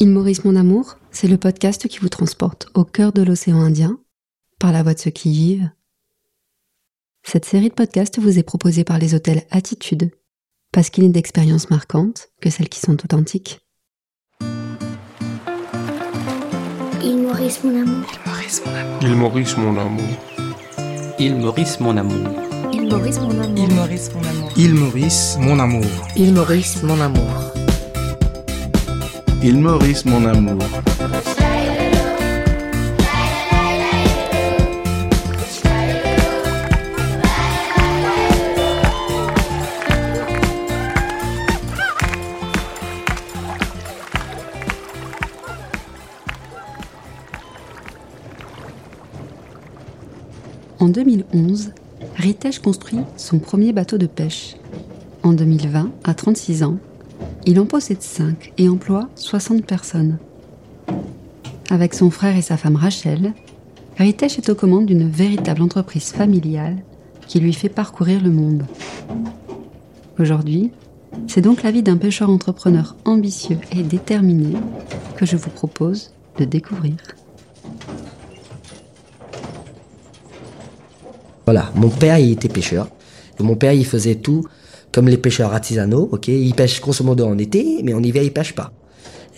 Il Maurice Mon Amour, c'est le podcast qui vous transporte au cœur de l'océan Indien, par la voix de ceux qui y vivent. Cette série de podcasts vous est proposée par les hôtels Attitude, parce qu'il est d'expériences marquantes que celles qui sont authentiques. Il Maurice Mon Amour. Il Maurice mon amour. Il Maurice mon amour. Il Maurice mon amour. Il Maurice Mon Amour. Il Maurice mon amour. Il Maurice mon amour. Il Maurice mon amour. En 2011, Ritesh construit son premier bateau de pêche. En 2020, à 36 ans, il en possède 5 et emploie 60 personnes. Avec son frère et sa femme Rachel, Ritesh est aux commandes d'une véritable entreprise familiale qui lui fait parcourir le monde. Aujourd'hui, c'est donc la vie d'un pêcheur entrepreneur ambitieux et déterminé que je vous propose de découvrir. Voilà, mon père, il était pêcheur. Mon père, il faisait tout comme les pêcheurs artisanaux, ok? Ils pêchent grosso en été, mais en hiver, ils pêchent pas.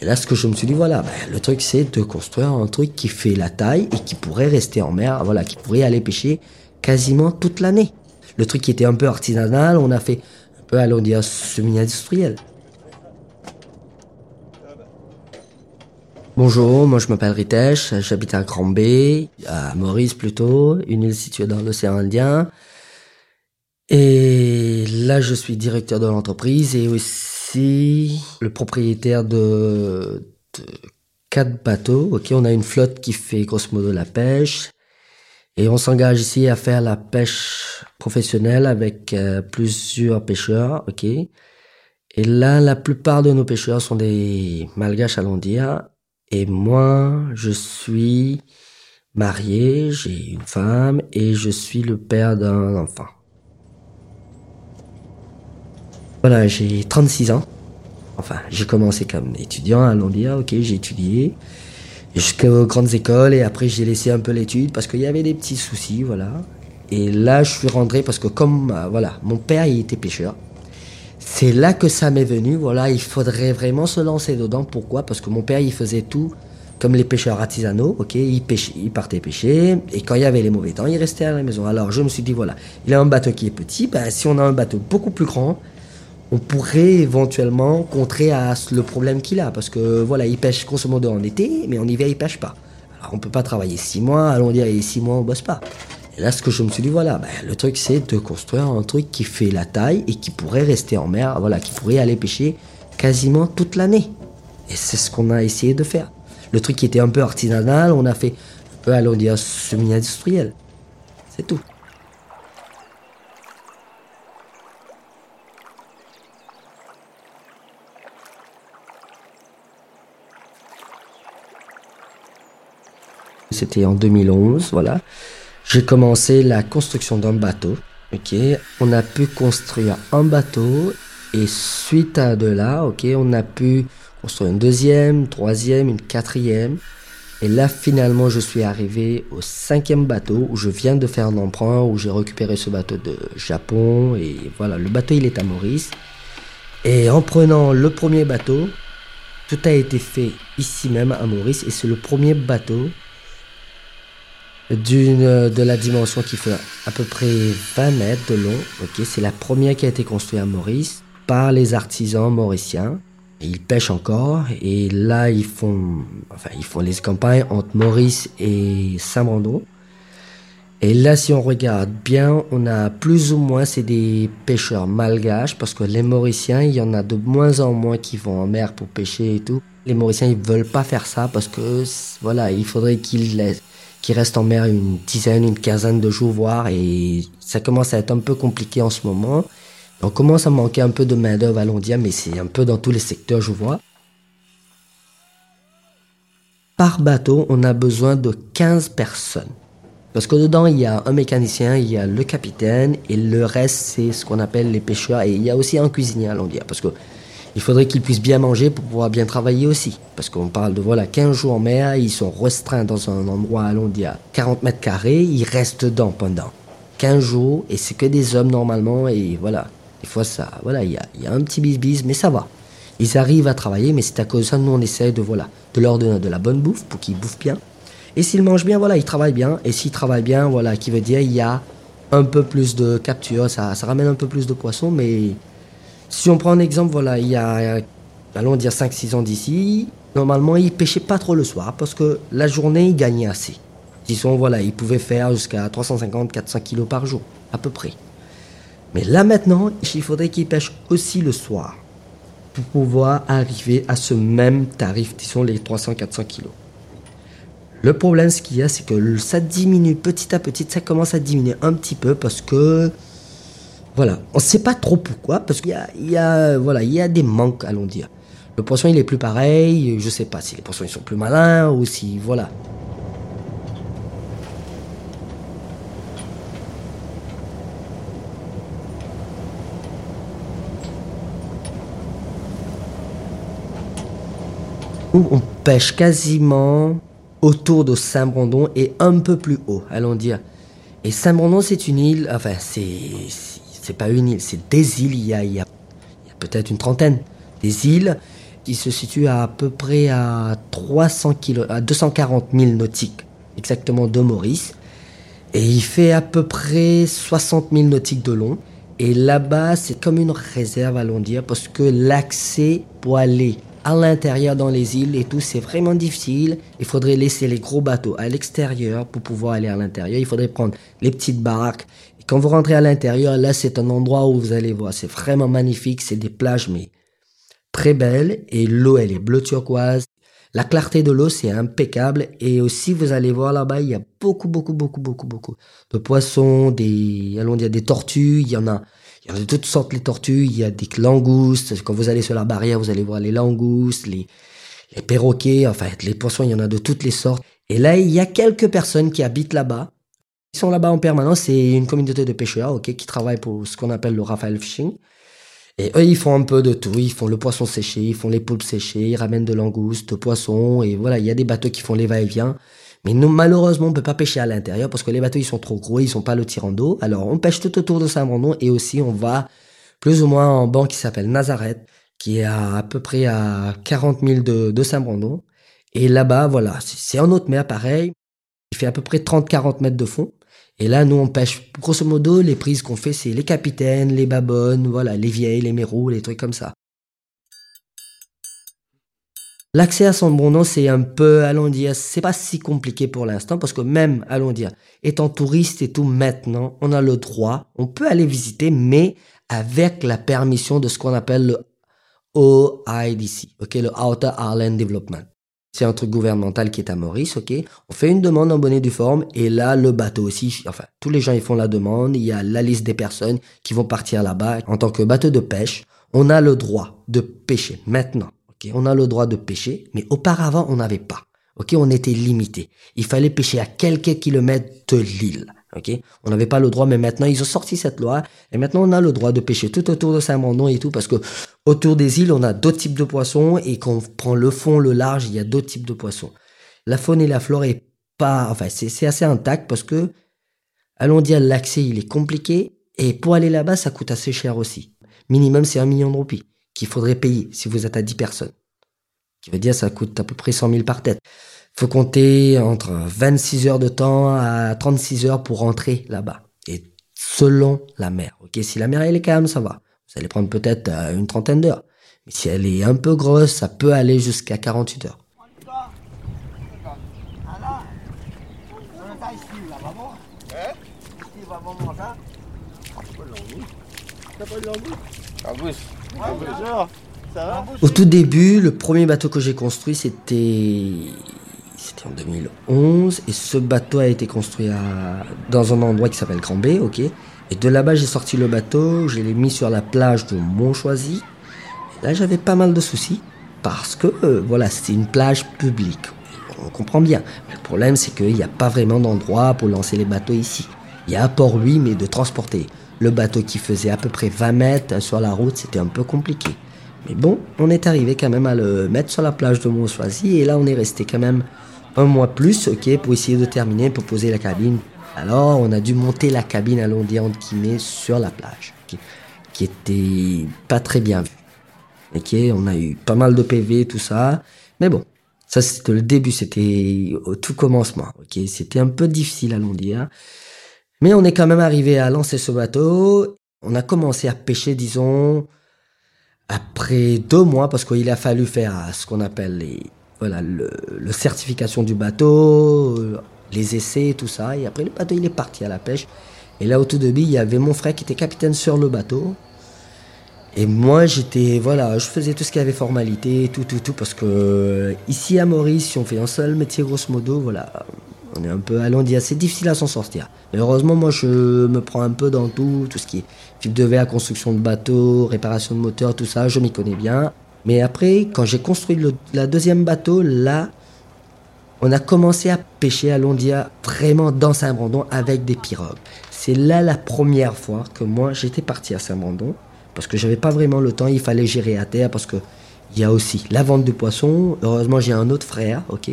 Et là, ce que je me suis dit, voilà, ben, le truc, c'est de construire un truc qui fait la taille et qui pourrait rester en mer, voilà, qui pourrait aller pêcher quasiment toute l'année. Le truc qui était un peu artisanal, on a fait un peu, allons dire, semi-industriel. Bonjour, moi je m'appelle Ritesh, j'habite à Grand B, à Maurice plutôt, une île située dans l'océan Indien. Et là, je suis directeur de l'entreprise et aussi le propriétaire de, quatre bateaux. Ok, on a une flotte qui fait grosso modo la pêche et on s'engage ici à faire la pêche professionnelle avec euh, plusieurs pêcheurs. Et là, la plupart de nos pêcheurs sont des malgaches, allons dire. Et moi, je suis marié, j'ai une femme et je suis le père d'un enfant. Voilà, j'ai 36 ans. Enfin, j'ai commencé comme étudiant à Londia, ok, j'ai étudié jusqu'aux grandes écoles et après j'ai laissé un peu l'étude parce qu'il y avait des petits soucis, voilà. Et là, je suis rentré parce que comme, euh, voilà, mon père, il était pêcheur. C'est là que ça m'est venu, voilà, il faudrait vraiment se lancer dedans. Pourquoi? Parce que mon père, il faisait tout comme les pêcheurs artisanaux, ok, il, partait pêcher, et quand il y avait les mauvais temps, il restait à la maison. Alors je me suis dit, voilà, il a un bateau qui est petit, ben, si on a un bateau beaucoup plus grand, on pourrait éventuellement contrer le problème qu'il a, parce que voilà, il pêche grosso modo en été, mais en hiver, il pêche pas. Alors on peut pas travailler six mois, allons dire, et six mois, on bosse pas. Et là, ce que je me suis dit, voilà, ben, le truc, c'est de construire un truc qui fait la taille et qui pourrait rester en mer, voilà, qui pourrait aller pêcher quasiment toute l'année. Et c'est ce qu'on a essayé de faire. Le truc qui était un peu artisanal, on a fait un peu, allons dire, semi-industriel. C'est tout. C'était en 2011, voilà. J'ai commencé la construction d'un bateau. On a pu construire un bateau et suite à de là, ok, on a pu construire une deuxième, troisième, une quatrième. Et là, finalement, je suis arrivé au cinquième bateau où je viens de faire un emprunt, où j'ai récupéré ce bateau de Japon. Et voilà, le bateau, il est à Maurice. Et en prenant le premier bateau, tout a été fait ici même à Maurice. Et c'est le premier bateau de la dimension qui fait à peu près 20 mètres de long. Ok, c'est la première qui a été construite à Maurice par les artisans mauriciens. Ils pêchent encore et là ils font, enfin ils font les campagnes entre Maurice et Saint-Brando. Et là, si on regarde bien, on a plus ou moins, c'est des pêcheurs malgaches, parce que les Mauriciens, il y en a de moins en moins qui vont en mer pour pêcher et tout. Les Mauriciens, ils veulent pas faire ça parce que, voilà, il faudrait qu'ils laissent qui reste en mer une dizaine, une quinzaine de jours, voire, et ça commence à être un peu compliqué en ce moment. On commence à manquer un peu de main-d'œuvre à Londia, mais c'est un peu dans tous les secteurs, je vois. Par bateau, on a besoin de 15 personnes. Parce que dedans, il y a un mécanicien, il y a le capitaine, et le reste, c'est ce qu'on appelle les pêcheurs. Et il y a aussi un cuisinier à Londia. Parce que il faudrait qu'ils puissent bien manger pour pouvoir bien travailler aussi. Parce qu'on parle de voilà 15 jours en mer, ils sont restreints dans un endroit à Londia, 40 mètres carrés, ils restent dedans pendant 15 jours, et c'est que des hommes normalement, et voilà. Des fois, ça, voilà, il y a, y a un petit bis-bis, mais ça va. Ils arrivent à travailler, mais c'est à cause de ça, nous, on essaie de, voilà, de leur donner de la bonne bouffe pour qu'ils bouffent bien. Et s'ils mangent bien, voilà, ils travaillent bien. Et s'ils travaillent bien, voilà, qui veut dire il y a un peu plus de capture, ça, ça ramène un peu plus de poissons. Mais si on prend un exemple, voilà, il y a, allons dire 5-6 ans d'ici, normalement, ils pêchaient pas trop le soir parce que la journée, ils gagnaient assez. Disons, voilà, ils pouvaient faire jusqu'à 350-400 kilos par jour, à peu près. Mais là maintenant, il faudrait qu'ils pêchent aussi le soir pour pouvoir arriver à ce même tarif, disons les 300-400 kilos. Le problème, ce qu'il y a, c'est que ça diminue petit à petit, ça commence à diminuer un petit peu parce que, voilà, on ne sait pas trop pourquoi, parce qu'il y a, voilà, il y a des manques, allons dire. Le poisson, il est plus pareil, je sais pas si les poissons, ils sont plus malins ou si, voilà. on pêche quasiment autour de Saint-Brandon et un peu plus haut, allons dire. Et Saint-Brandon, c'est une île, enfin, c'est, c'est pas une île, c'est des îles. Il y a, y a, peut-être une trentaine des îles qui se situent à, peu près à 300 km, à 240 000 nautiques, exactement de Maurice. Et il fait à peu près 60 000 nautiques de long. Et là-bas, c'est comme une réserve, allons dire, parce que l'accès pour aller à l'intérieur dans les îles et tout, c'est vraiment difficile. Il faudrait laisser les gros bateaux à l'extérieur pour pouvoir aller à l'intérieur. Il faudrait prendre les petites barques. Quand vous rentrez à l'intérieur, là, c'est un endroit où vous allez voir, c'est vraiment magnifique. C'est des plages, mais très belles. Et l'eau, elle est bleu turquoise. La clarté de l'eau, c'est impeccable. Et aussi, vous allez voir là-bas, il y a beaucoup, beaucoup, beaucoup, beaucoup, beaucoup de poissons, des, allons dire, des tortues. Il y en a, il y a de toutes sortes les tortues, il y a des langoustes. Quand vous allez sur la barrière, vous allez voir les langoustes, les, les perroquets, enfin les poissons, il y en a de toutes les sortes. Et là, il y a quelques personnes qui habitent là-bas. Ils sont là-bas en permanence. C'est une communauté de pêcheurs, ok, qui travaillent pour ce qu'on appelle le Raphaël Fishing. Et eux, ils font un peu de tout. Ils font le poisson séché, ils font les poulpes séchées, ils ramènent de langoustes, poissons. Et voilà, il y a des bateaux qui font les va-et-vient. Mais nous, malheureusement, on peut pas pêcher à l'intérieur parce que les bateaux, ils sont trop gros, ils sont pas le tirant d'eau. Alors, on pêche tout autour de Saint-Brandon et aussi, on va plus ou moins en banc qui s'appelle Nazareth, qui est à, à peu près à 40 000 de, Saint-Brandon. Et là-bas, voilà, c'est en haute mer, pareil. Il fait à peu près 30-40 mètres de fond. Et là, nous, on pêche, grosso modo, les prises qu'on fait, c'est les capitaines, les babonnes, voilà, les vieilles, les mérous, les trucs comme ça. L'accès à son bon nom, c'est un peu, allons dire, c'est pas si compliqué pour l'instant parce que même, allons dire, étant touriste et tout maintenant, on a le droit, on peut aller visiter, mais avec la permission de ce qu'on appelle le OIDC, ok, le Outer Island Development. C'est un truc gouvernemental qui est à Maurice, ok. On fait une demande en bonne et due forme et là, le bateau aussi, enfin, tous les gens ils font la demande. Il y a la liste des personnes qui vont partir là-bas en tant que bateau de pêche. On a le droit de pêcher maintenant on a le droit de pêcher, mais auparavant, on n'avait pas. Ok, on était limité. Il fallait pêcher à quelques kilomètres de l'île. On n'avait pas le droit, mais maintenant ils ont sorti cette loi et maintenant on a le droit de pêcher tout autour de Saint-Mandon et tout parce que autour des îles on a d'autres types de poissons et quand on prend le fond, le large, il y a d'autres types de poissons. La faune et la flore est pas, enfin c'est assez intact parce que allons dire l'accès il est compliqué et pour aller là-bas ça coûte assez cher aussi. Minimum c'est un million de roupies qu'il faudrait payer si vous êtes à 10 personnes. Qui veut dire ça coûte à peu près 100 000 par tête. Faut compter entre 26 heures de temps à 36 heures pour rentrer là-bas. Et selon la mer. Ok, si la mer elle est calme, ça va. Vous allez prendre peut-être euh, une trentaine d'heures. Mais si elle est un peu grosse, ça peut aller jusqu'à 48 heures. Au tout début, le premier bateau que j'ai construit, c'était c'était en 2011 et ce bateau a été construit dans un endroit qui s'appelle Grand B, ok. Et de là-bas, j'ai sorti le bateau, je l'ai mis sur la plage de Montchoisy. là, j'avais pas mal de soucis parce que euh, voilà, c'était une plage publique. on comprend bien. Mais le problème, c'est qu'il n'y a pas vraiment d'endroit pour lancer les bateaux ici. Il y a un port, oui, mais de transporter le bateau qui faisait à peu près 20 mètres sur la route, c'était un peu compliqué. Mais bon, on est arrivé quand même à le mettre sur la plage de Montsoisy et là on est resté quand même un mois plus, ok, pour essayer de terminer, pour poser la cabine. Alors on a dû monter la cabine à l'ondier entre guillemets sur la plage, qui était pas très bien vue. Ok, on a eu pas mal de PV, tout ça, mais bon, ça c'était le début, c'était au tout commencement. Ok, c'était un peu difficile à l'ondier. Mais on est quand même arrivé à lancer ce bateau. On a commencé à pêcher, disons, après deux mois, parce qu'il a fallu faire ce qu'on appelle les, voilà, le, certification du bateau, les essais, tout ça. Et après, le bateau, il est parti à la pêche. Et là, au tout début, il y avait mon frère qui était capitaine sur le bateau. Et moi, j'étais, voilà, je faisais tout ce qui avait formalité, tout, tout, tout, parce que ici à Maurice, si on fait un seul métier, grosso modo, voilà, on est un peu dire c'est difficile à s'en sortir. Mais heureusement, moi, je me prends un peu dans tout, tout ce qui est fil de verre, construction de bateaux, réparation de moteurs, tout ça, je m'y connais bien. Mais après, quand j'ai construit le deuxième bateau, là, on a commencé à pêcher à Londia vraiment dans Saint-Brandon avec des pirogues. C'est là la première fois que moi j'étais parti à Saint-Brandon parce que j'avais pas vraiment le temps, il fallait gérer à terre parce que il y a aussi la vente de poissons. Heureusement, j'ai un autre frère, ok,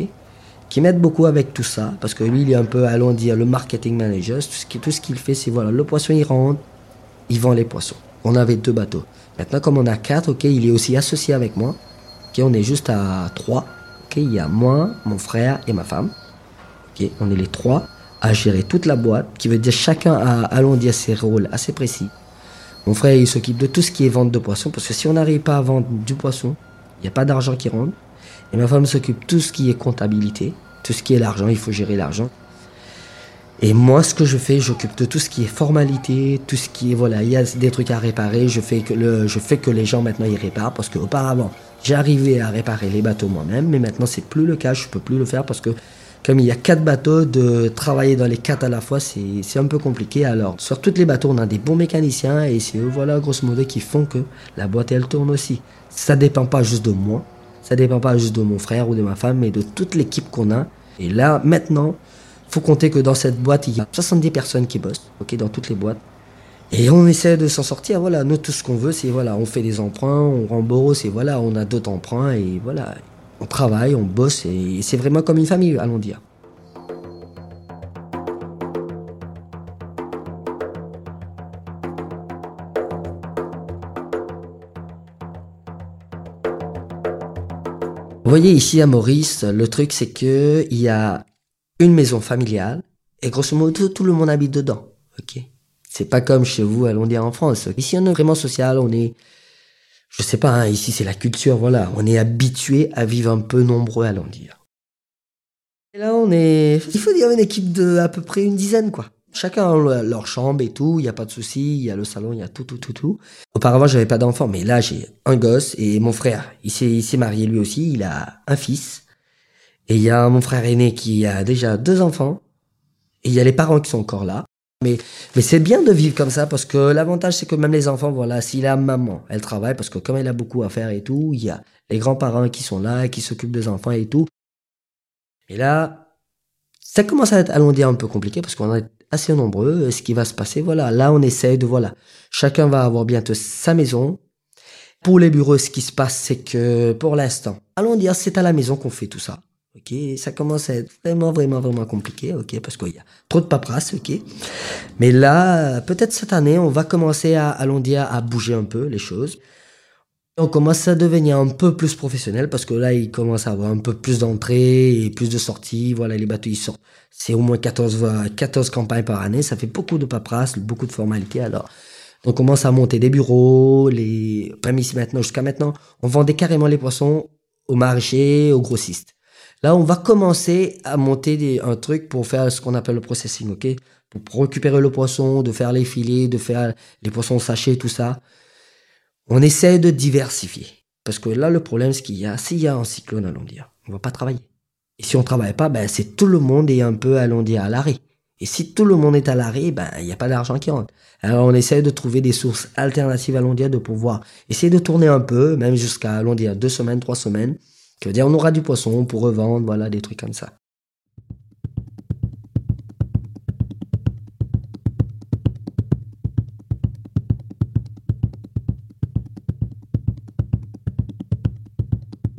qui m'aide beaucoup avec tout ça, parce que lui, il est un peu, allons dire, le marketing manager. Tout ce qu'il fait, c'est voilà, le poisson, il rentre, il vend les poissons. On avait deux bateaux. Maintenant, comme on a quatre, ok, il est aussi associé avec moi. Ok, on est juste à trois. Ok, il y a moi, mon frère et ma femme. Ok, on est les trois à gérer toute la boîte, qui veut dire chacun a, allons dire, ses rôles assez précis. Mon frère, il s'occupe de tout ce qui est vente de poissons, parce que si on n'arrive pas à vendre du poisson, il n'y a pas d'argent qui rentre. Et ma femme s'occupe de tout ce qui est comptabilité, tout ce qui est l'argent, il faut gérer l'argent. Et moi, ce que je fais, j'occupe de tout ce qui est formalité, tout ce qui est, voilà, il y a des trucs à réparer, je fais que, le, je fais que les gens maintenant ils réparent, parce qu'auparavant, j'arrivais à réparer les bateaux moi-même, mais maintenant c'est plus le cas, je peux plus le faire parce que comme il y a quatre bateaux, de travailler dans les quatre à la fois, c'est un peu compliqué. Alors, sur tous les bateaux, on a des bons mécaniciens et c'est eux, voilà, grosso modo, qui font que la boîte, elle tourne aussi. Ça dépend pas juste de moi, ça dépend pas juste de mon frère ou de ma femme, mais de toute l'équipe qu'on a. Et là, maintenant, faut compter que dans cette boîte, il y a 70 personnes qui bossent, ok, dans toutes les boîtes. Et on essaie de s'en sortir. Voilà, nous, tout ce qu'on veut, c'est voilà, on fait des emprunts, on rembourse, et voilà, on a d'autres emprunts, et voilà, on travaille, on bosse, et c'est vraiment comme une famille, allons dire. Vous voyez ici à Maurice, le truc c'est que il y a une maison familiale et grosso modo tout le monde habite dedans. Ok? C'est pas comme chez vous à Londres en France. Ici on est vraiment social, on est, je sais pas, hein, ici c'est la culture, voilà, on est habitué à vivre un peu nombreux à Londres. Et là on est, il faut dire une équipe de à peu près une dizaine quoi. Chacun a leur chambre et tout, il n'y a pas de souci, il y a le salon, il y a tout, tout, tout, tout. Auparavant, j'avais pas d'enfant, mais là, j'ai un gosse et mon frère, il s'est, il s'est marié lui aussi, il a un fils. Et il y a mon frère aîné qui a déjà deux enfants. Et il y a les parents qui sont encore là. Mais, mais c'est bien de vivre comme ça parce que l'avantage, c'est que même les enfants, voilà, si la maman, elle travaille parce que comme elle a beaucoup à faire et tout, il y a les grands-parents qui sont là, qui s'occupent des enfants et tout. Et là, ça commence à être, allons dire, un peu compliqué parce qu'on est assez nombreux. Ce qui va se passer, voilà, là, on essaie de, voilà, chacun va avoir bientôt sa maison. Pour les bureaux, ce qui se passe, c'est que pour l'instant, allons dire, c'est à la maison qu'on fait tout ça. Ok, ça commence à être vraiment, vraiment, vraiment compliqué, ok, parce qu'il y a trop de paperasse, ok. Mais là, peut-être cette année, on va commencer à, allons dire, à bouger un peu les choses. On commence à devenir un peu plus professionnel parce que là, il commence à avoir un peu plus d'entrées et plus de sorties. Voilà, les bateaux, ils sortent. C'est au moins 14, 14 campagnes par année. Ça fait beaucoup de paperasse, beaucoup de formalités. Alors, on commence à monter des bureaux, les, même ici maintenant, jusqu'à maintenant, on vendait carrément les poissons au marché, aux grossistes. Là, on va commencer à monter un truc pour faire ce qu'on appelle le processing, ok? Pour récupérer le poisson, de faire les filets, de faire les poissons sachés, tout ça. On essaie de diversifier. Parce que là, le problème, c'est qu'il y a, s'il y a un cyclone à Londia, on va pas travailler. Et si on travaille pas, ben, c'est tout le monde est un peu à Londia à l'arrêt. Et si tout le monde est à l'arrêt, ben, il n'y a pas d'argent qui rentre. Alors, on essaie de trouver des sources alternatives à Londia de pouvoir essayer de tourner un peu, même jusqu'à Londia deux semaines, trois semaines, Ça veut dire on aura du poisson pour revendre, voilà, des trucs comme ça.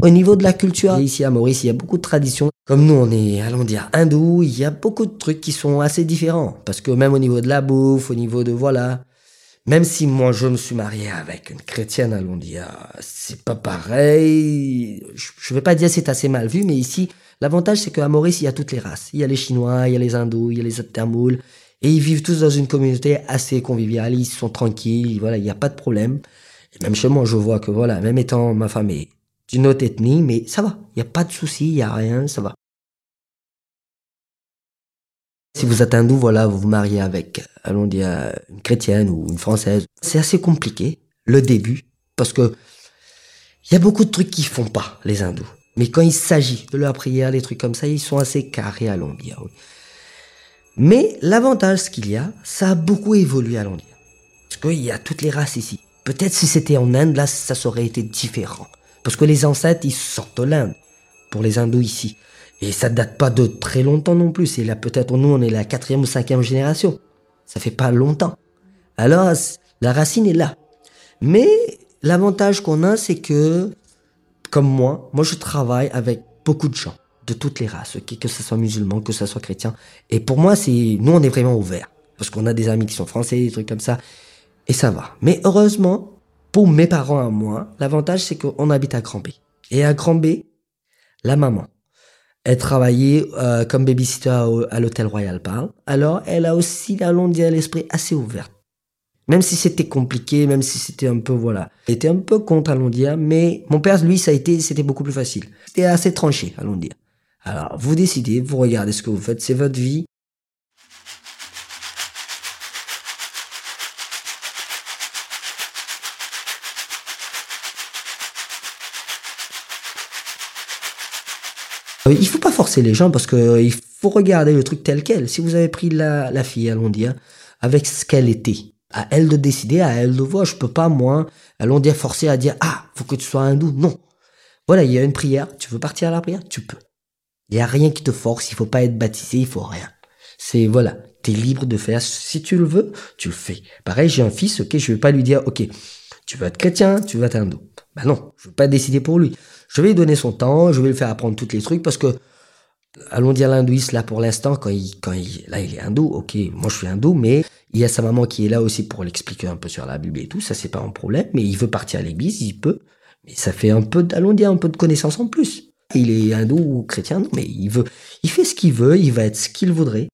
Au niveau de la culture, ici à Maurice, il y a beaucoup de traditions. Comme nous, on est, allons dire, hindou, il y a beaucoup de trucs qui sont assez différents. Parce que même au niveau de la bouffe, au niveau de, voilà, même si moi je me suis marié avec une chrétienne, allons dire, c'est pas pareil. Je vais pas dire c'est assez mal vu, mais ici, l'avantage c'est qu'à Maurice, il y a toutes les races. Il y a les Chinois, il y a les hindous, il y a les Tamouls. Et ils vivent tous dans une communauté assez conviviale, ils sont tranquilles, voilà, il n'y a pas de problème. Et même chez moi, je vois que voilà, même étant ma femme est d'une autre ethnie, mais ça va. Il n'y a pas de souci, il n'y a rien, ça va. Si vous êtes hindou, voilà, vous vous mariez avec, allons dire, une chrétienne ou une française. C'est assez compliqué, le début, parce que il y a beaucoup de trucs qui font pas, les hindous. Mais quand il s'agit de leur prière, des trucs comme ça, ils sont assez carrés, allons dire, Mais l'avantage qu'il y a, ça a beaucoup évolué, allons dire. Parce qu'il y a toutes les races ici. Peut-être si c'était en Inde, là, ça aurait été différent. Parce que les ancêtres, ils sortent de l'Inde, pour les hindous ici. Et ça date pas de très longtemps non plus. C'est là, peut-être, nous, on est la quatrième ou cinquième génération. Ça fait pas longtemps. Alors, la racine est là. Mais l'avantage qu'on a, c'est que, comme moi, moi, je travaille avec beaucoup de gens de toutes les races, que ce soit musulman, que ce soit chrétien. Et pour moi, c'est, nous, on est vraiment ouverts. Parce qu'on a des amis qui sont français, des trucs comme ça. Et ça va. Mais heureusement, pour mes parents à moi, l'avantage c'est qu'on habite à Grand B. Et à Grand B, la maman, elle travaillait euh, comme babysitter à, l'hôtel Royal Parle. Alors, elle a aussi, allons dire, l'esprit assez ouvert. Même si c'était compliqué, même si c'était un peu, voilà. Elle était un peu contre, allons dire, mais mon père, lui, ça a été, c'était beaucoup plus facile. C'était assez tranché, allons dire. Alors, vous décidez, vous regardez ce que vous faites, c'est votre vie. Euh, il faut pas forcer les gens parce que euh, il faut regarder le truc tel quel. Si vous avez pris la, fille, allons dire, avec ce qu'elle était, à elle de décider, à elle de voir. Je peux pas, moi, allons dire, forcer à dire, ah, faut que tu sois hindou. Non. Voilà, il y a une prière. Tu veux partir à la prière? Tu peux. Il y a rien qui te force. Il faut pas être baptisé. Il faut rien. C'est, voilà. T'es libre de faire. Si tu le veux, tu le fais. Pareil, j'ai un fils, ok, je vais pas lui dire, ok, tu veux être chrétien, tu veux être hindou. Ben non, je veux pas décider pour lui. Je vais lui donner son temps, je vais lui faire apprendre tous les trucs parce que, allons dire l'hindouiste là pour l'instant, quand il, quand il, là il est hindou, ok, moi je suis hindou, mais il y a sa maman qui est là aussi pour l'expliquer un peu sur la Bible et tout, ça c'est pas un problème, mais il veut partir à l'église, il peut, mais ça fait un peu, allons dire un peu de connaissance en plus. Il est hindou ou chrétien, mais il veut, il fait ce qu'il veut, il va être ce qu'il voudrait.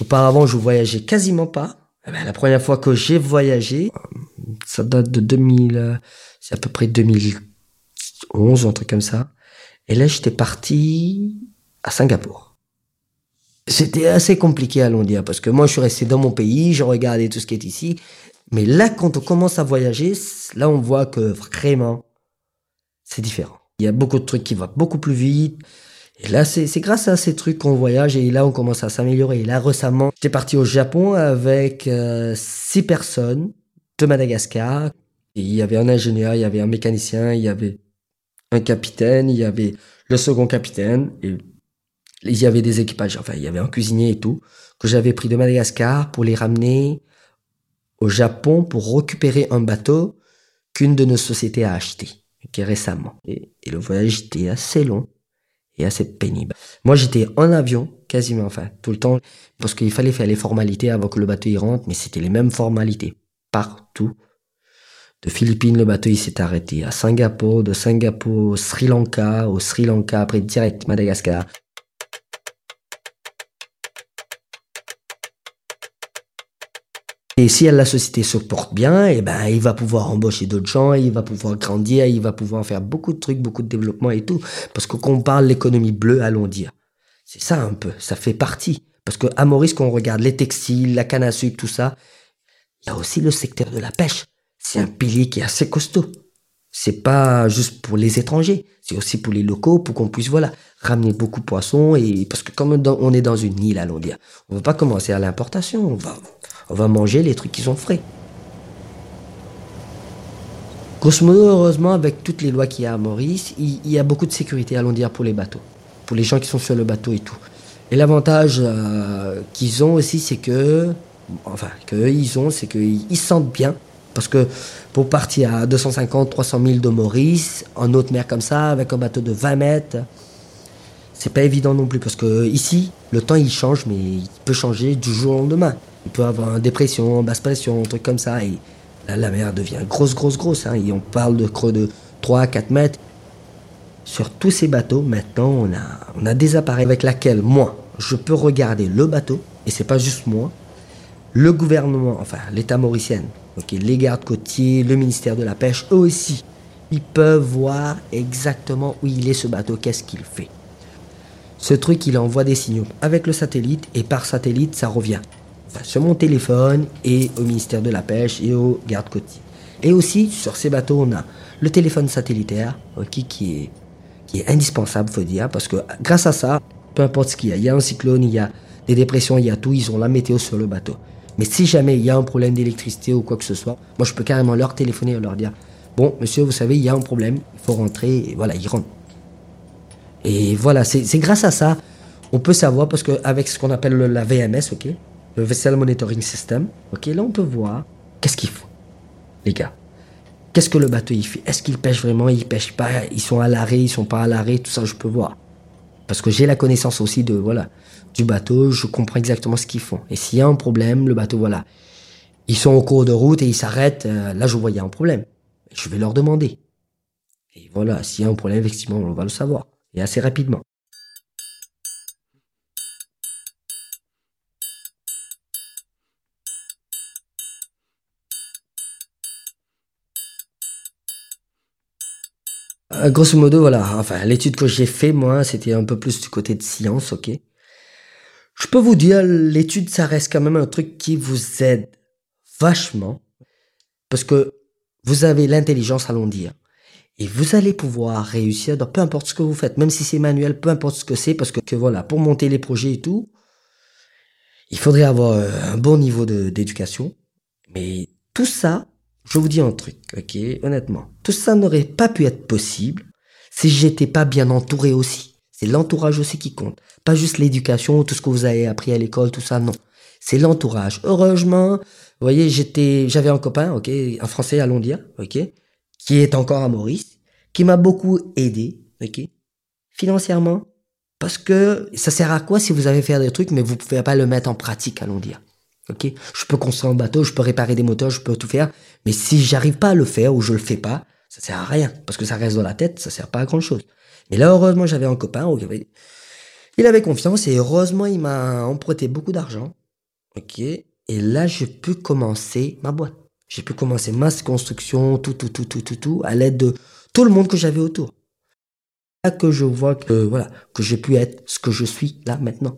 Auparavant, je voyageais quasiment pas. Eh ben, la première fois que j'ai voyagé, ça date de 2000, c'est à peu près 2011, un truc comme ça. Et là, j'étais parti à Singapour. C'était assez compliqué à dire parce que moi, je suis resté dans mon pays, je regardais tout ce qui est ici. Mais là, quand on commence à voyager, là, on voit que vraiment, c'est différent. Il y a beaucoup de trucs qui vont beaucoup plus vite. Et là, c'est grâce à ces trucs qu'on voyage et là, on commence à s'améliorer. Et là, récemment, j'étais parti au Japon avec euh, six personnes de Madagascar. il y avait un ingénieur, il y avait un mécanicien, il y avait un capitaine, il y avait le second capitaine et il y avait des équipages. Enfin, il y avait un cuisinier et tout que j'avais pris de Madagascar pour les ramener au Japon pour récupérer un bateau qu'une de nos sociétés a acheté, qui est récemment. et le voyage était assez long et assez pénible. Moi, j'étais en avion, quasiment, enfin, tout le temps, parce qu'il fallait faire les formalités avant que le bateau y rentre, mais c'était les mêmes formalités, partout. De Philippines, le bateau, il s'est arrêté à Singapour, de Singapour au Sri Lanka, au Sri Lanka, après direct Madagascar. Et si la société se porte bien, et eh ben, il va pouvoir embaucher d'autres gens, il va pouvoir grandir, il va pouvoir faire beaucoup de trucs, beaucoup de développement et tout. Parce que quand on parle l'économie bleue, allons dire. C'est ça un peu, ça fait partie. Parce que à Maurice, quand on regarde les textiles, la canne à sucre, tout ça, il y a aussi le secteur de la pêche. C'est un pilier qui est assez costaud. c'est pas juste pour les étrangers, c'est aussi pour les locaux, pour qu'on puisse voilà ramener beaucoup de poissons et parce que comme on est dans une île, allons dire, on va pas commencer à l'importation, on va on va manger les trucs qui sont frais. Grosso modo, heureusement, avec toutes les lois qu'il y a à Maurice, il, y a beaucoup de sécurité, allons dire, pour les bateaux, pour les gens qui sont sur le bateau et tout. Et l'avantage euh, qu'ils ont aussi, c'est que, enfin, ont, c'est qu'ils sentent bien. Parce que pour partir à 250, 300 000 de Maurice, en haute mer comme ça, avec un bateau de 20 mètres, c'est pas évident non plus. Parce que ici, le temps il change, mais il peut changer du jour au lendemain. Il peut avoir une dépression, basse pression, un truc comme ça. Et la mer devient grosse, grosse, grosse. Hein, et on parle de creux de 3 4 mètres. Sur tous ces bateaux, maintenant, on a, on a des appareils avec lesquels, moi, je peux regarder le bateau, et c'est pas juste moi, le gouvernement, enfin l'État mauricien, les gardes côtiers, le ministère de la Pêche, eux aussi, ils peuvent voir exactement où il est ce bateau, qu'est-ce qu'il fait. Ce truc, il envoie des signaux avec le satellite, et par satellite, ça revient sur mon téléphone et au ministère de la Pêche et au garde-côtiers. Et aussi, sur ces bateaux, on a le téléphone satellitaire, qui, est, qui est indispensable, faut dire, parce que grâce à ça, peu importe ce qu'il y a, il y a un cyclone, il y a des dépressions, il y a tout, ils ont la météo sur le bateau. Mais si jamais il y a un problème d'électricité ou quoi que ce soit, moi je peux carrément leur téléphoner et leur dire Bon, monsieur, vous savez, il y a un problème, il faut rentrer, et voilà, ils rentrent. Et voilà, c'est grâce à ça, on peut savoir, parce qu'avec ce qu'on appelle la VMS, ok, le Vessel Monitoring System. Ok, là on peut voir qu'est-ce qu'il faut, les gars. Qu'est-ce que le bateau il fait? Est-ce qu'il pêche vraiment? Il pêche pas? Ils sont à l'arrêt Ils sont pas à l'arrêt? Tout ça, je peux voir. Parce que j'ai la connaissance aussi de voilà du bateau. Je comprends exactement ce qu'ils font. Et s'il y a un problème, le bateau voilà, ils sont au cours de route et ils s'arrêtent. Euh, là, je vois il y a un problème. Je vais leur demander. Et voilà, s'il y a un problème, effectivement, on va le savoir et assez rapidement. Euh, grosso modo, voilà. Enfin, l'étude que j'ai fait, moi, c'était un peu plus du côté de science, ok. Je peux vous dire, l'étude, ça reste quand même un truc qui vous aide vachement. Parce que vous avez l'intelligence, allons dire. Et vous allez pouvoir réussir dans peu importe ce que vous faites, même si c'est manuel, peu importe ce que c'est, parce que, que, voilà, pour monter les projets et tout, il faudrait avoir euh, un bon niveau d'éducation. Mais tout ça, je vous dis un truc, ok, honnêtement. Tout ça n'aurait pas pu être possible si j'étais pas bien entouré aussi. C'est l'entourage aussi qui compte. Pas juste l'éducation, tout ce que vous avez appris à l'école, tout ça, non. C'est l'entourage. Heureusement, vous voyez, j'étais, j'avais un copain, ok, un Français, allons dire, ok, qui est encore à Maurice, qui m'a beaucoup aidé, ok, financièrement, parce que ça sert à quoi si vous avez fait des trucs, mais vous pouvez pas le mettre en pratique, allons dire. Ok, je peux construire un bateau, je peux réparer des moteurs, je peux tout faire, mais si j'arrive pas à le faire ou je le fais pas, ça sert à rien parce que ça reste dans la tête, ça sert pas à grand chose. Mais là, heureusement, j'avais un copain, il avait confiance et heureusement, il m'a emprunté beaucoup d'argent. Ok, et là, j'ai pu commencer ma boîte. J'ai pu commencer ma construction, tout, tout, tout, tout, tout, tout, à l'aide de tout le monde que j'avais autour. Là que je vois que voilà que j'ai pu être ce que je suis là maintenant.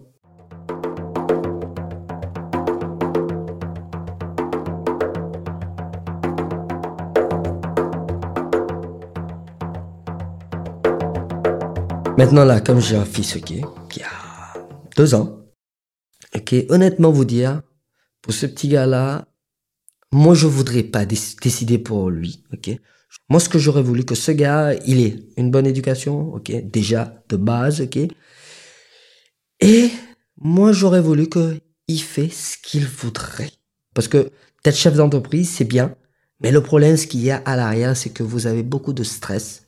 Maintenant là, comme j'ai un fils, qui a deux ans, ok, honnêtement vous dire, pour ce petit gars-là, moi je voudrais pas décider pour lui, ok? Moi ce que j'aurais voulu que ce gars, il ait une bonne éducation, ok, déjà de base, ok? Et moi j'aurais voulu que il fait ce qu'il voudrait, parce que être chef d'entreprise c'est bien, mais le problème ce qu'il y a à l'arrière, c'est que vous avez beaucoup de stress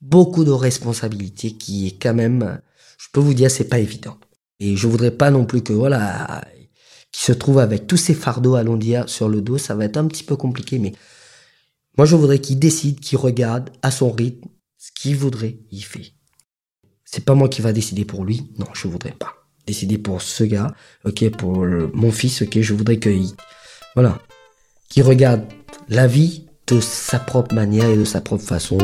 beaucoup de responsabilités qui est quand même, je peux vous dire, c'est pas évident. Et je voudrais pas non plus que, voilà, qui se trouve avec tous ces fardeaux, allons dire, sur le dos, ça va être un petit peu compliqué, mais moi, je voudrais qu'il décide, qu'il regarde à son rythme ce qu'il voudrait, il fait. C'est pas moi qui va décider pour lui, non, je voudrais pas. Décider pour ce gars, ok, pour mon fils, ok, je voudrais qu'il, voilà, qu'il regarde la vie de sa propre manière et de sa propre façon.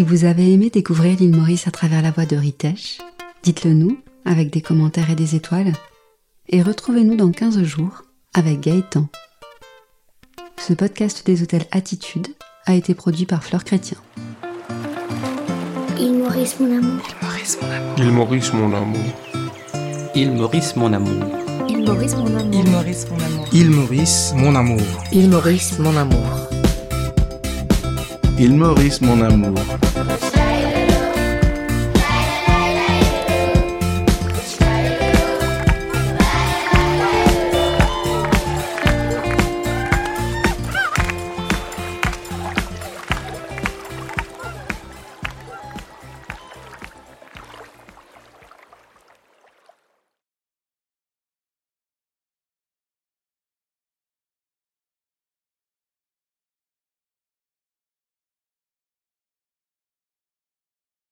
Si Vous avez aimé découvrir l'île Maurice à travers la voix de Ritesh Dites-le nous avec des commentaires et des étoiles. Et retrouvez-nous dans 15 jours avec Gaëtan. Ce podcast des hôtels Attitude a été produit par Fleur Chrétien. Il Maurice mon amour. Il Maurice mon amour. Il Maurice mon amour. Il Maurice mon amour. Il Maurice mon amour. Il Maurice mon amour. Il Maurice mon amour. Il Maurice mon amour.